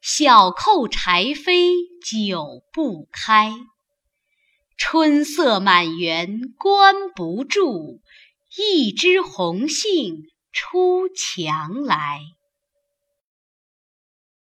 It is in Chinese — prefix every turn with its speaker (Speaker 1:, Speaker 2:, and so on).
Speaker 1: 小扣柴扉久不开。春色满园关不住，一枝红杏出墙来。